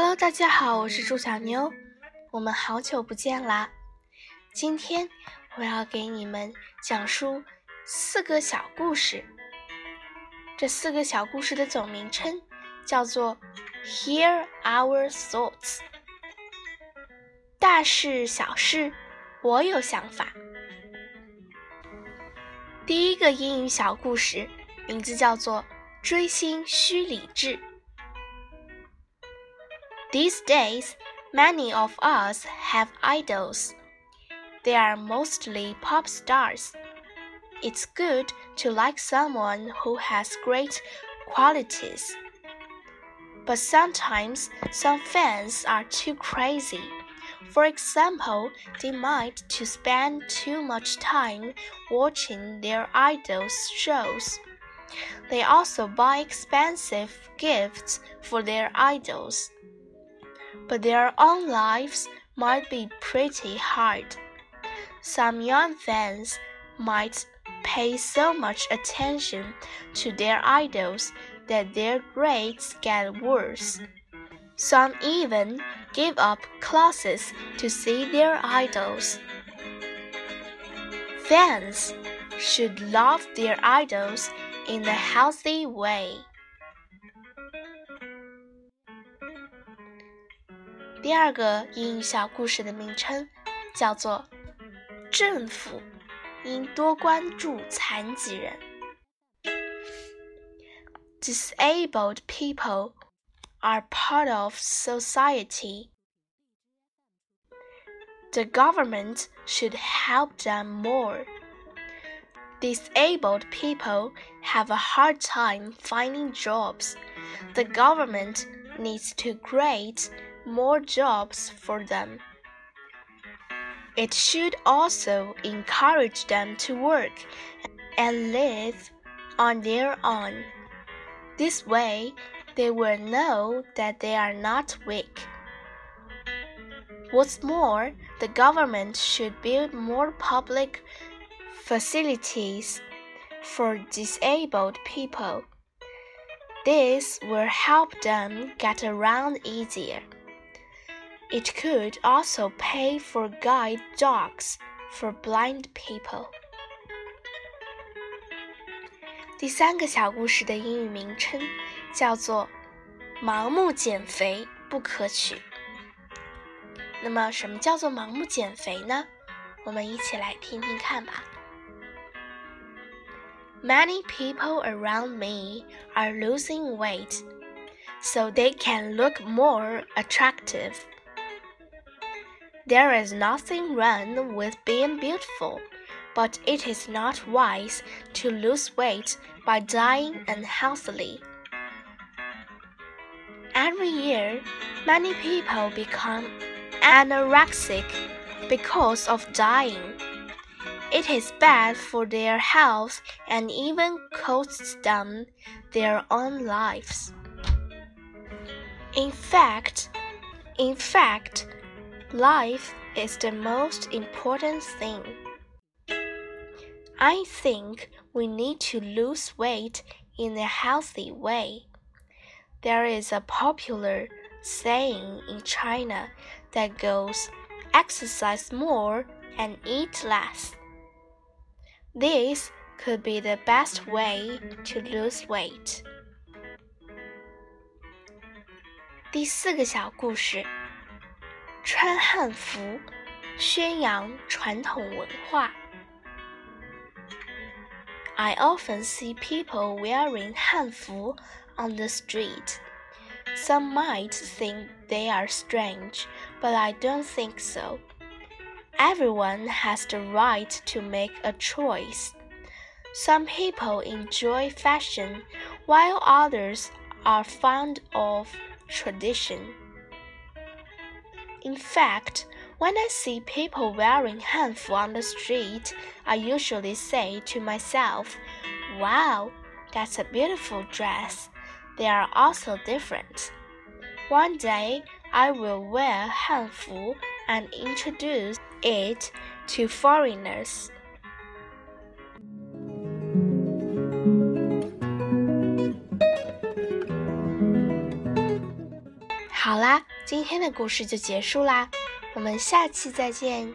Hello，大家好，我是朱小妞，我们好久不见啦。今天我要给你们讲述四个小故事。这四个小故事的总名称叫做 “Hear Our Thoughts”。大事小事，我有想法。第一个英语小故事名字叫做“追星需理智”。These days, many of us have idols. They are mostly pop stars. It's good to like someone who has great qualities. But sometimes some fans are too crazy. For example, they might to spend too much time watching their idols' shows. They also buy expensive gifts for their idols but their own lives might be pretty hard. Some young fans might pay so much attention to their idols that their grades get worse. Some even give up classes to see their idols. Fans should love their idols in a healthy way. 第二个英语小故事的名称叫做“政府应多关注残疾人”。Disabled people are part of society. The government should help them more. Disabled people have a hard time finding jobs. The government needs to create more jobs for them. It should also encourage them to work and live on their own. This way, they will know that they are not weak. What's more, the government should build more public facilities for disabled people. This will help them get around easier. It could also pay for guide dogs for blind people. 第三个小故事的英语名称叫做“盲目减肥不可取”。那么，什么叫做盲目减肥呢？我们一起来听听看吧。Many people around me are losing weight so they can look more attractive. There is nothing wrong with being beautiful, but it is not wise to lose weight by dying unhealthily. Every year, many people become anorexic because of dying. It is bad for their health and even costs them their own lives. In fact, in fact, Life is the most important thing. I think we need to lose weight in a healthy way. There is a popular saying in China that goes, exercise more and eat less. This could be the best way to lose weight. 第四个小故事。 穿汉服，宣扬传统文化。I often see people wearing 汉服 on the street. Some might think they are strange, but I don't think so. Everyone has the right to make a choice. Some people enjoy fashion, while others are fond of tradition. In fact, when I see people wearing hanfu on the street, I usually say to myself, Wow, that's a beautiful dress. They are also different. One day, I will wear hanfu and introduce it to foreigners. 好啦，今天的故事就结束啦，我们下期再见。